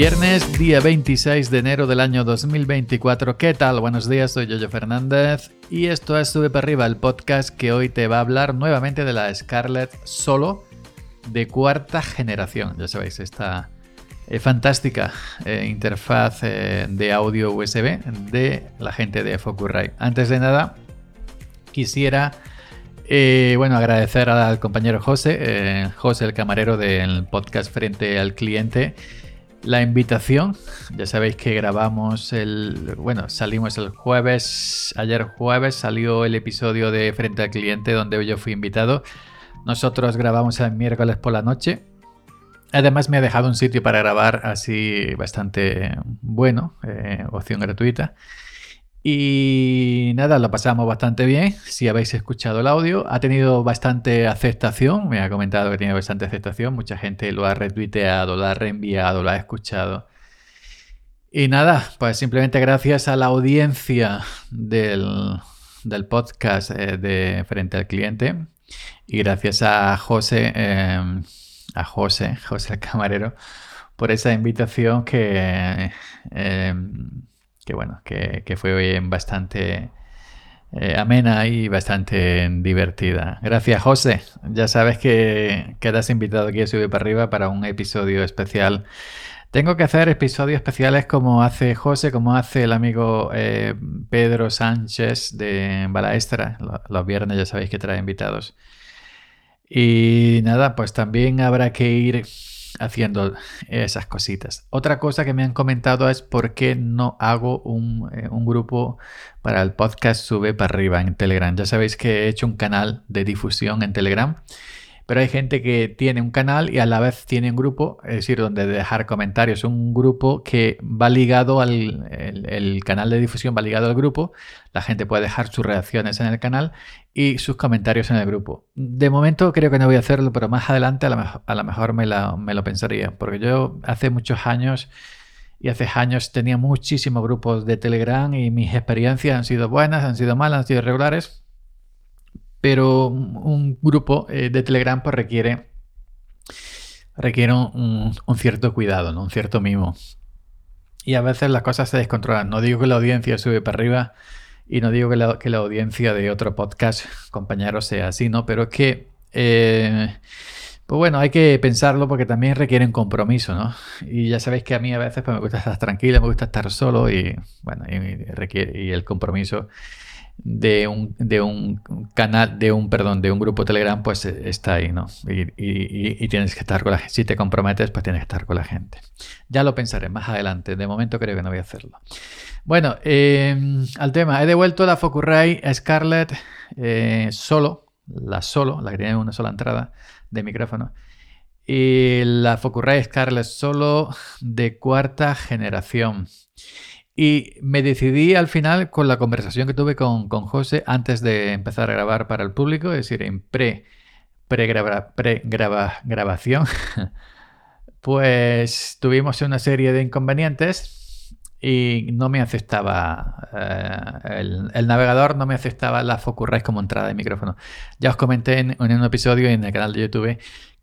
Viernes, día 26 de enero del año 2024. ¿Qué tal? Buenos días, soy Yoyo Fernández y esto es Sube para arriba, el podcast que hoy te va a hablar nuevamente de la Scarlett Solo de cuarta generación. Ya sabéis, esta eh, fantástica eh, interfaz eh, de audio USB de la gente de Focusrite. Antes de nada, quisiera bueno, agradecer al compañero José, José el camarero del podcast Frente al Cliente, la invitación. Ya sabéis que grabamos el, bueno, salimos el jueves, ayer jueves salió el episodio de Frente al Cliente donde yo fui invitado. Nosotros grabamos el miércoles por la noche Además me ha dejado un sitio para grabar así bastante bueno, eh, opción gratuita. Y nada, lo pasamos bastante bien. Si habéis escuchado el audio, ha tenido bastante aceptación. Me ha comentado que tiene bastante aceptación. Mucha gente lo ha retuiteado, lo ha reenviado, lo ha escuchado. Y nada, pues simplemente gracias a la audiencia del, podcast eh, de Frente al Cliente y gracias a José. Eh, a José, José el camarero, por esa invitación que, em, que bueno, que, fue bastante eh, amena y bastante divertida. Gracias, José. Ya sabes que quedas invitado aquí a Subir para Arriba para un episodio especial. Tengo que hacer episodios especiales como hace José, como hace el amigo eh, Pedro Sánchez de Balaestra. Los viernes ya sabéis que trae invitados. Y nada, pues también habrá que ir haciendo esas cositas. Otra cosa que me han comentado es por qué no hago un, eh, un, grupo para el podcast Sube para arriba en Telegram. Ya sabéis que he hecho un canal de difusión en Telegram pero hay gente que tiene un canal y a la vez tiene un grupo, es decir, donde dejar comentarios. Un grupo que va ligado al el, canal de difusión, va ligado al grupo. La gente puede dejar sus reacciones en el canal y sus comentarios en el grupo. De momento creo que no voy a hacerlo, pero más adelante a lo mejor, me, me lo pensaría. Porque yo hace muchos años y hace años tenía muchísimos grupos de Telegram y mis experiencias han sido buenas, han sido malas, han sido irregulares pero un grupo eh, de Telegram pues, requiere, requiere un, cierto cuidado, ¿no? un cierto mimo. Y a veces las cosas se descontrolan. No digo que la audiencia sube para arriba y no digo que la, que la audiencia de otro podcast, compañero, sea así, ¿no? Pero es que, eh, pues bueno, hay que pensarlo porque también requiere un compromiso, ¿no? Y ya sabéis que a mí a veces pues, me gusta estar tranquilo, me gusta estar solo y, bueno, requiere, y el compromiso de un, de un canal, de un, perdón, de un grupo Telegram, pues eh, está ahí, ¿no? Y, tienes que estar con la gente. Si te comprometes, pues tienes que estar con la gente. Ya lo pensaré más adelante. De momento creo que no voy a hacerlo. Bueno, em, al tema. He devuelto la Focusrite Scarlett eh, solo, la solo, la que tiene una sola entrada de micrófono. Y la Focusrite Scarlett solo de cuarta generación. Y me decidí al final con la conversación que tuve con, con José antes de empezar a grabar para el público, es decir, en pre, pre, pre grabación, pues tuvimos una serie de inconvenientes y no me aceptaba, eh, el, navegador no me aceptaba la Focusrite como entrada de micrófono. Ya os comenté en, en un episodio en el canal de YouTube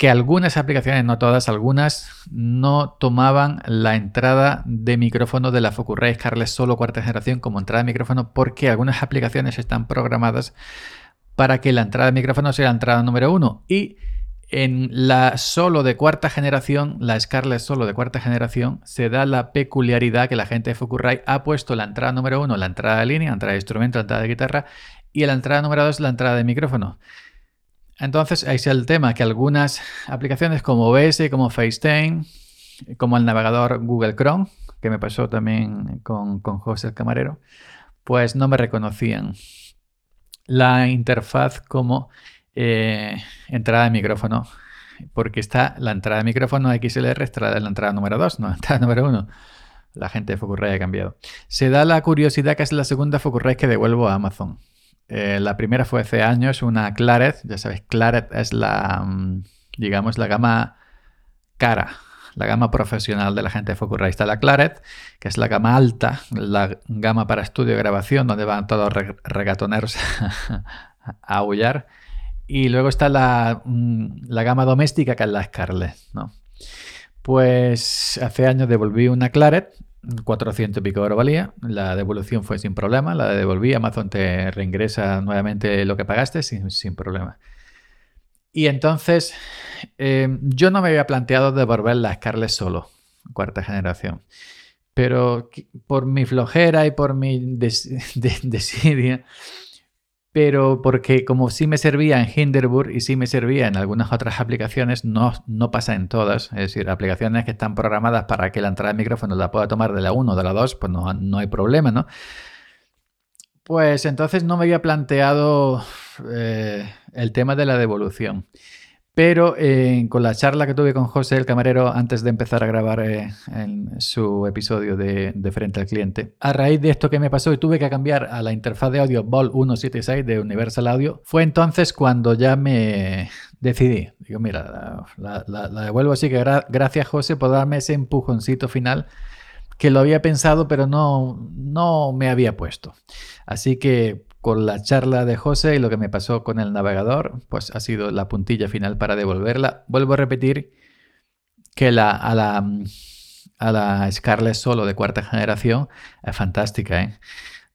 que algunas aplicaciones, no todas, algunas no tomaban la entrada de micrófono de la Focusrite Scarlett solo cuarta generación como entrada de micrófono porque algunas aplicaciones están programadas para que la entrada de micrófono sea la entrada número uno y en la solo de cuarta generación, la Scarlett solo de cuarta generación, se da la peculiaridad que la gente de Focusrite ha puesto la entrada número uno, la entrada de línea, la entrada de instrumento, la entrada de guitarra, y la entrada número dos, la entrada de micrófono. Entonces, ahí es el tema, que algunas aplicaciones como OBS, como FaceTime, como el navegador Google Chrome, que me pasó también con, José el camarero, pues no me reconocían la interfaz como eh, entrada de micrófono, porque está la entrada de micrófono XLR, está la entrada número 2, no la entrada número 1. La gente de Focusrite ha cambiado. Se da la curiosidad que es la segunda Focusrite que devuelvo a Amazon. Eh, la primera fue hace años, una Claret. Ya sabes, Claret es la, mm, digamos, la gama cara, la gama profesional de la gente de Focusrite. Está la Claret, que es la gama alta, la gama para estudio y grabación, donde van todos los regatoneros a aullar. Y luego está la, mm, la, gama doméstica, que es la Scarlett, ¿no? Pues hace años devolví una Claret, 400 y pico euro valía, la devolución fue sin problema, la devolví, Amazon te reingresa nuevamente lo que pagaste sin, sin problema. Y entonces eh, yo no me había planteado devolver la Scarlett solo, cuarta generación. Pero por mi flojera y por mi desidia, pero porque como sí me servía en Hinderburg y sí me servía en algunas otras aplicaciones, no, no pasa en todas. Es decir, aplicaciones que están programadas para que la entrada de micrófono la pueda tomar de la 1 o de la 2, pues no, no hay problema, ¿no? Pues entonces no me había planteado eh, el tema de la devolución. Pero eh, con la charla que tuve con José, el camarero, antes de empezar a grabar eh, su episodio de, Frente al Cliente, a raíz de esto que me pasó y tuve que cambiar a la interfaz de audio Vol 176 de Universal Audio, fue entonces cuando ya me decidí. Digo, mira, la, devuelvo así que gracias José por darme ese empujoncito final que lo había pensado pero no, no me había puesto. Así que con la charla de José y lo que me pasó con el navegador, pues ha sido la puntilla final para devolverla. Vuelvo a repetir que la, a, la, a la Scarlett Solo de cuarta generación es fantástica. ¿eh?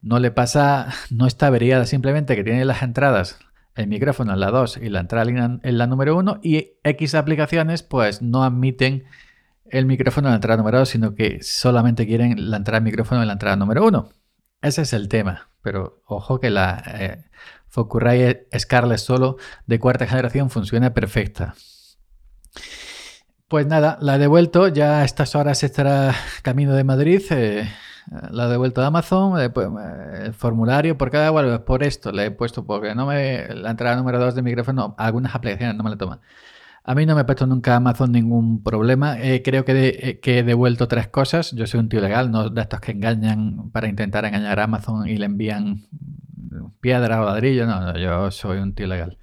No le pasa, no está averiada, simplemente que tiene las entradas, el micrófono en la 2 y la entrada en la número 1 y X aplicaciones pues no admiten el micrófono en la entrada número 2, sino que solamente quieren la entrada del micrófono en la entrada número 1. Ese es el tema. Pero ojo que la eh, Focusrite Scarlett Solo de cuarta generación funciona perfecta. Pues nada, la he devuelto. Ya a estas horas estará camino de Madrid. Eh, la he devuelto de Amazon. Eh, pues, el formulario, por cada bueno, por esto le he puesto, porque no me. La entrada número 2 de micrófono, algunas aplicaciones no me la toman. A mí no me ha puesto nunca Amazon ningún problema. Eh, creo eh, que, he devuelto tres cosas. Yo soy un tío legal, no de estos que engañan para intentar engañar a Amazon y le envían piedra o ladrillo. No, no, yo soy un tío legal.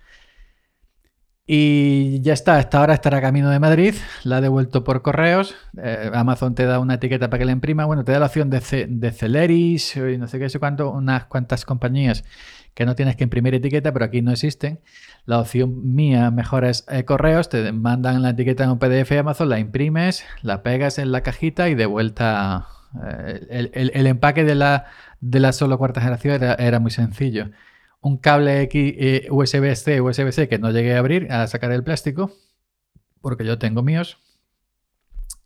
Y ya está, esta hora estará camino de Madrid, la he devuelto por correos. Eh, Amazon te da una etiqueta para que la imprima. Bueno, te da la opción de, Celeris no sé qué, sé cuánto, unas cuantas compañías que no tienes que imprimir etiqueta, pero aquí no existen. La opción mía mejor es eh, correos, te mandan la etiqueta en un PDF Amazon, la imprimes, la pegas en la cajita y de vuelta. Eh, el, empaque de la, de solo cuarta generación era, muy sencillo. Un cable eh, USB-C, USB-C que no llegué a abrir, a sacar el plástico, porque yo tengo míos.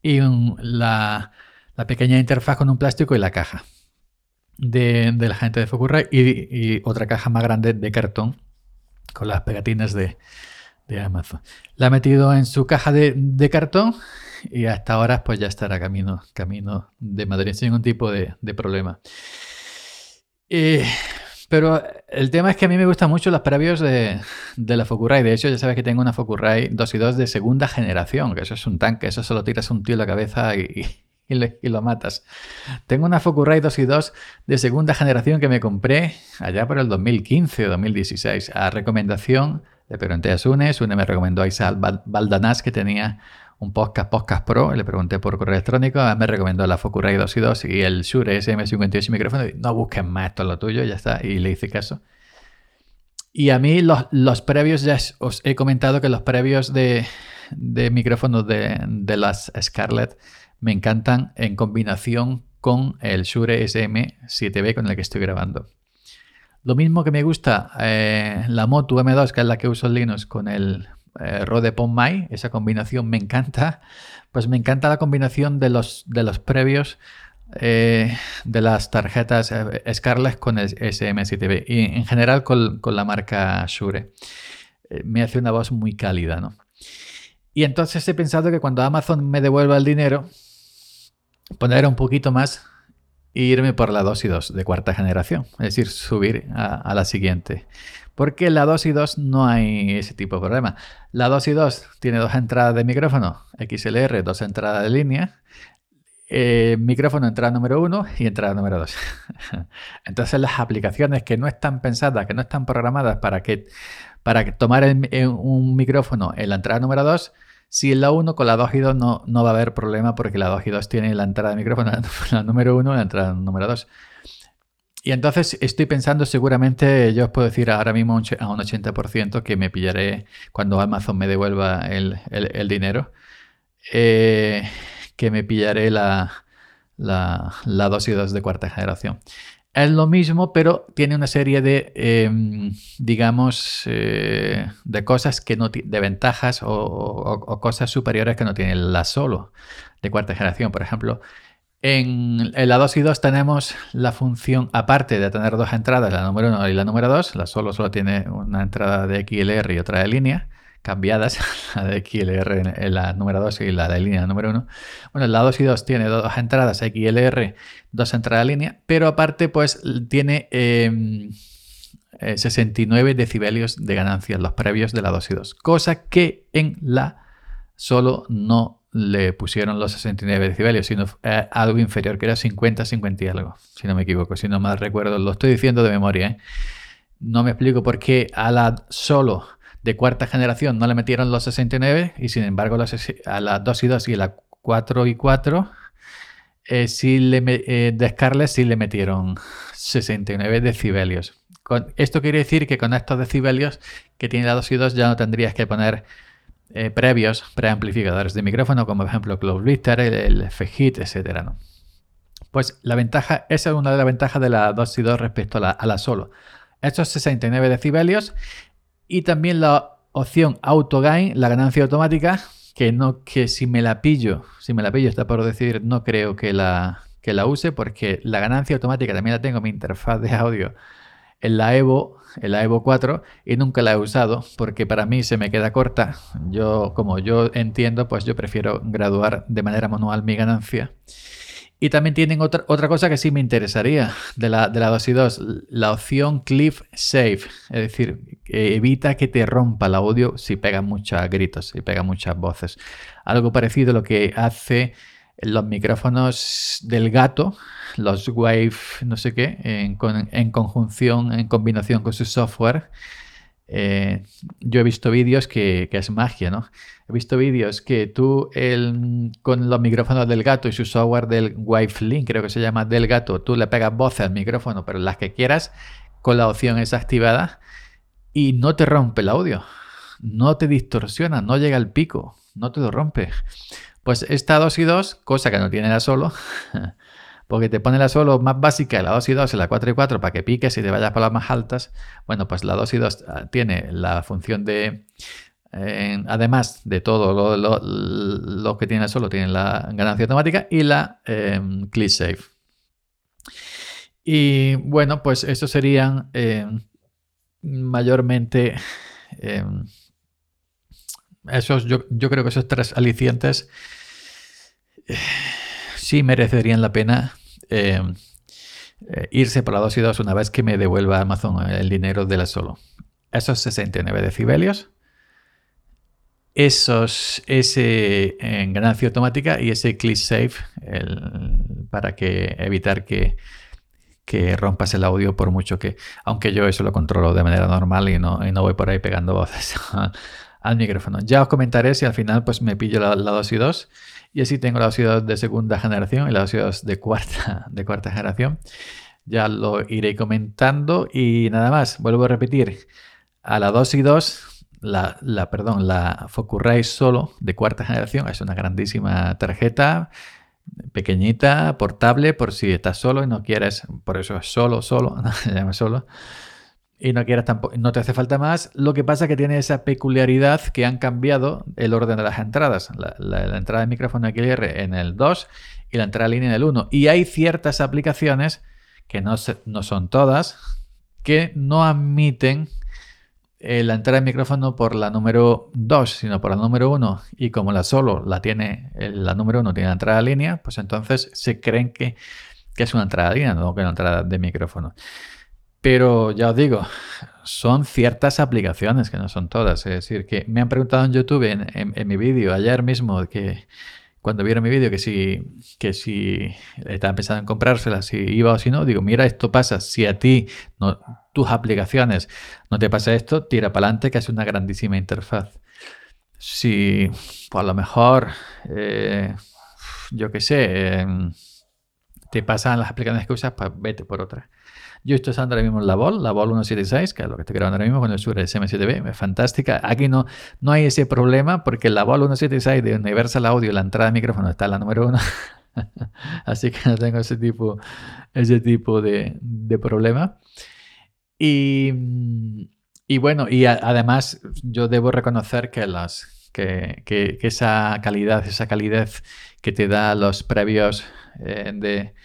Y la, pequeña interfaz con un plástico y la caja de, la gente de Focusrite y, otra caja más grande de cartón con las pegatinas de, Amazon. La ha metido en su caja de, cartón y hasta ahora pues ya estará camino, camino de Madrid sin ningún tipo de, problema. Eh, pero el tema es que a mí me gustan mucho los previos de, la Focusrite. De hecho, ya sabes que tengo una Focusrite 2 y 2 de segunda generación, que eso es un tanque, eso solo tiras un tío en la cabeza y, y, lo matas. Tengo una Focusrite 2 y 2 de segunda generación que me compré allá por el 2015 o 2016 a recomendación de pregunté a Sune, Sune me recomendó a Isal Baldanás que tenía un podcast, Podcast Pro, le pregunté por correo electrónico, me recomendó la Focusrite 2 y 2 y el Shure SM58 micrófono, no busques más, esto es lo tuyo, ya está, y le hice caso. Y a mí los, los previos, ya os he comentado que los previos de, de micrófonos de, de las Scarlett me encantan en combinación con el Shure SM7B con el que estoy grabando. Lo mismo que me gusta eh, la Moto M2, que es la que uso en Linux, con el eh, Rode PONMAI, esa combinación me encanta. Pues me encanta la combinación de los, de los previos eh, de las tarjetas Scarlett con el SM7B y en general con, con la marca Shure. me hace una voz muy cálida, ¿no? Y entonces he pensado que cuando Amazon me devuelva el dinero, poner un poquito más e irme por la 2 y 2 de cuarta generación, es decir, subir a, la siguiente. Porque la 2 y 2 no hay ese tipo de problema. La 2 y 2 tiene dos entradas de micrófono XLR, dos entradas de línea, eh, micrófono entrada número 1 y entrada número 2. Entonces las aplicaciones que no están pensadas, que no están programadas para que para tomar un micrófono en la entrada número 2, si la 1 con la 2 y 2 no, no va a haber problema porque la 2 y 2 tiene la entrada de micrófono, la número 1 y la entrada número 2. Y entonces estoy pensando seguramente, yo os puedo decir ahora mismo a un 80% que me pillaré cuando Amazon me devuelva el, dinero. eh, que me pillaré la, la, la 2 y 2 de cuarta generación. Es lo mismo, pero tiene una serie de, em, digamos, eh, de cosas que no de ventajas o, cosas superiores que no tiene la solo de cuarta generación. Por ejemplo, en, la 2 y 2 tenemos la función, aparte de tener dos entradas, la número 1 y la número 2, la solo solo tiene una entrada de XLR y otra de línea cambiadas, la de XLR en la número 2 y la de línea número 1. Bueno, la 2 y 2 tiene dos entradas XLR, dos entradas de línea, pero aparte pues tiene 69 em, eh, decibelios de ganancia, los previos de la 2 y 2, cosa que en la solo no le pusieron los 69 decibelios, sino eh, algo inferior, que era 50, 50 y algo, si no me equivoco, si no mal recuerdo, lo estoy diciendo de memoria. ¿eh? No me explico por qué a la solo de cuarta generación no le metieron los 69 y sin embargo a la 2 y 2 y a la 4 y 4 eh, le, eh, sí le metieron 69 decibelios. esto quiere decir que con estos decibelios que tiene la 2 y 2 ya no tendrías que poner eh, previos preamplificadores de micrófono como ejemplo Close Blister, el, F-Hit, etc. Pues la ventaja, esa es una de las ventajas de la 2 y 2 respecto a la, a la solo. Estos 69 decibelios y también la opción Auto Gain, la ganancia automática, que no que si me la pillo, si me la pillo está por decir, no creo que la, que la use porque la ganancia automática también la tengo en mi interfaz de audio en la Evo, en la Evo 4 y nunca la he usado porque para mí se me queda corta. Yo como yo entiendo, pues yo prefiero graduar de manera manual mi ganancia. Y también tienen otra, otra cosa que sí me interesaría de la, de la 2 y 2, la opción Cliff Safe, es decir, evita que te rompa el audio si pega muchos gritos, si pega muchas voces. Algo parecido a lo que hace los micrófonos del gato, los Wave, no sé qué, en, en conjunción, en combinación con su software eh, yo he visto vídeos que, es magia, ¿no? He visto vídeos que tú con los micrófonos del gato y su software del Wavelink, creo que se llama del gato, tú le pegas voces al micrófono, pero las que quieras, con la opción esa activada y no te rompe el audio, no te distorsiona, no llega al pico, no te lo rompe. Pues esta 2 y 2, cosa que no tiene la solo, porque te pone la solo más básica, la 2 y 2 y la 4 y 4 para que piques y te vayas por las más altas. Bueno, pues la 2 y 2 ah, tiene la función de, además de todo lo, que tiene solo, tiene la ganancia automática y la eh, Click Save. Y bueno, pues eso serían em, mayormente em, esos, yo, yo creo que esos tres alicientes sí merecerían la pena eh, eh, irse la 2 y 2 una vez que me devuelva Amazon el dinero de la solo. Esos 69 decibelios, esos, ese en ganancia automática y ese click save para que evitar que, que rompas el audio por mucho que, aunque yo eso lo controlo de manera normal y no, y no voy por ahí pegando voces al micrófono. Ya os comentaré si al final pues me pillo la, la 2 y 2 y así tengo la 2 de segunda generación y la 2 de cuarta, de cuarta generación. Ya lo iré comentando y nada más. Vuelvo a repetir. A la 2 y 2, la, la, perdón, la Focusrite solo de cuarta generación es una grandísima tarjeta pequeñita, portable, por si estás solo y no quieres, por eso es solo, solo, se llama solo y no quieras tampoco, no te hace falta más. Lo que pasa es que tiene esa peculiaridad que han cambiado el orden de las entradas. La, entrada de micrófono XLR en el 2 y la entrada de línea en el 1. Y hay ciertas aplicaciones, que no, no son todas, que no admiten eh, la entrada de micrófono por la número 2, sino por la número 1. Y como la solo la tiene, la número 1 tiene la entrada de línea, pues entonces se creen que, que es una entrada de línea, no que una entrada de micrófono. Pero ya os digo, son ciertas aplicaciones que no son todas. Es decir, que me han preguntado en YouTube, en, mi vídeo, ayer mismo, que cuando vieron mi vídeo, que si, que si estaban pensando en comprársela, si iba o si no, digo, mira, esto pasa. Si a ti, tus aplicaciones, no te pasa esto, tira para adelante, que es una grandísima interfaz. Si, pues a lo mejor, eh, yo qué sé, em, te pasan las aplicaciones que usas, pues vete por otra. Yo estoy usando ahora mismo la Vol, la Vol 176, que es lo que estoy grabando ahora mismo con el Shure SM7B, es fantástica. Aquí no, no hay ese problema porque la Vol 176 de Universal Audio, la entrada de micrófono está en la número uno. Así que no tengo ese tipo, ese tipo de, de problema. Y, y, bueno, y además yo debo reconocer que, las, que, que, esa calidad, esa calidez que te da los previos eh, de,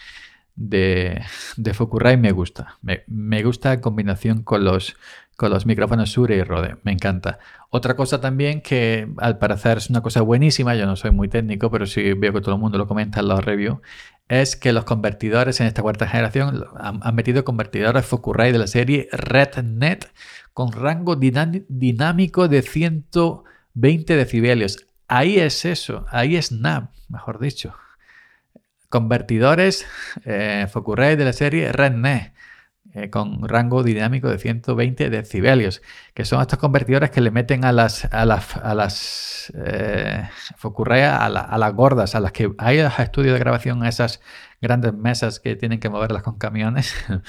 de, de me gusta. Me, gusta en combinación con los, con los micrófonos Shure y Rode. Me encanta. Otra cosa también que al parecer es una cosa buenísima, yo no soy muy técnico, pero sí veo que todo el mundo lo comenta en los reviews, es que los convertidores en esta cuarta generación han, metido convertidores Focusrite de la serie RedNet con rango dinámico de 120 decibelios. Ahí es eso, ahí es NAV, mejor dicho convertidores eh, Focusrite de la serie RedNet eh, con rango dinámico de 120 decibelios, que son estos convertidores que le meten a las, a las, a las eh, a, las gordas, a las que hay estudios de grabación, a esas grandes mesas que tienen que moverlas con camiones.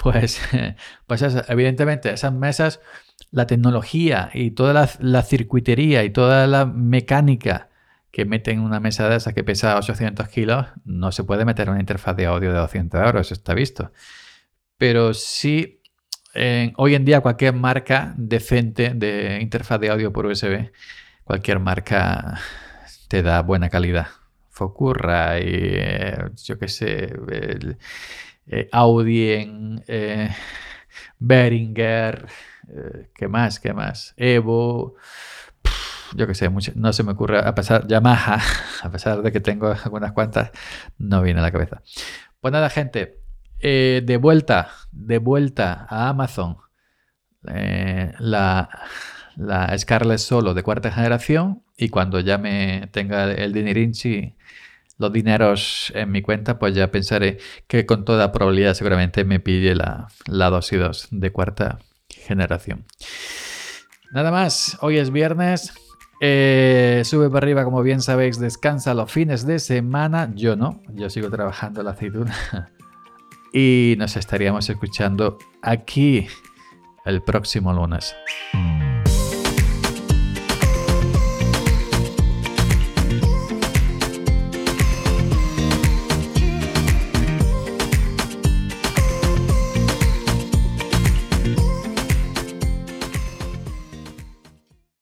Pues, pues evidentemente esas mesas, la tecnología y toda la circuitería y toda la mecánica que meten una mesa de esa que pesa 800 kilos, no se puede meter una interfaz de audio de 200 euros, está visto. Pero sí, hoy en día cualquier marca decente de interfaz de audio por USB, cualquier marca te da buena calidad. Focurra y eh, yo qué sé, eh, Audien, eh, Behringer, eh, ¿qué más? ¿Qué más? Evo yo qué sé, no se me ocurre, a pesar, Yamaha, a pesar de que tengo algunas cuantas, no viene a la cabeza. Pues nada, gente, eh, de vuelta, de vuelta a Amazon, eh, la, la Scarlett Solo de cuarta generación y cuando ya me tenga el dinerinchi, los dineros en mi cuenta, pues ya pensaré que con toda probabilidad seguramente me pille la, la dosis 2 de cuarta generación. Nada más, hoy es viernes, eh, sube para arriba, como bien sabéis, descansa los fines de semana. Yo no, yo sigo trabajando la aceituna. y nos estaríamos escuchando aquí el próximo lunes.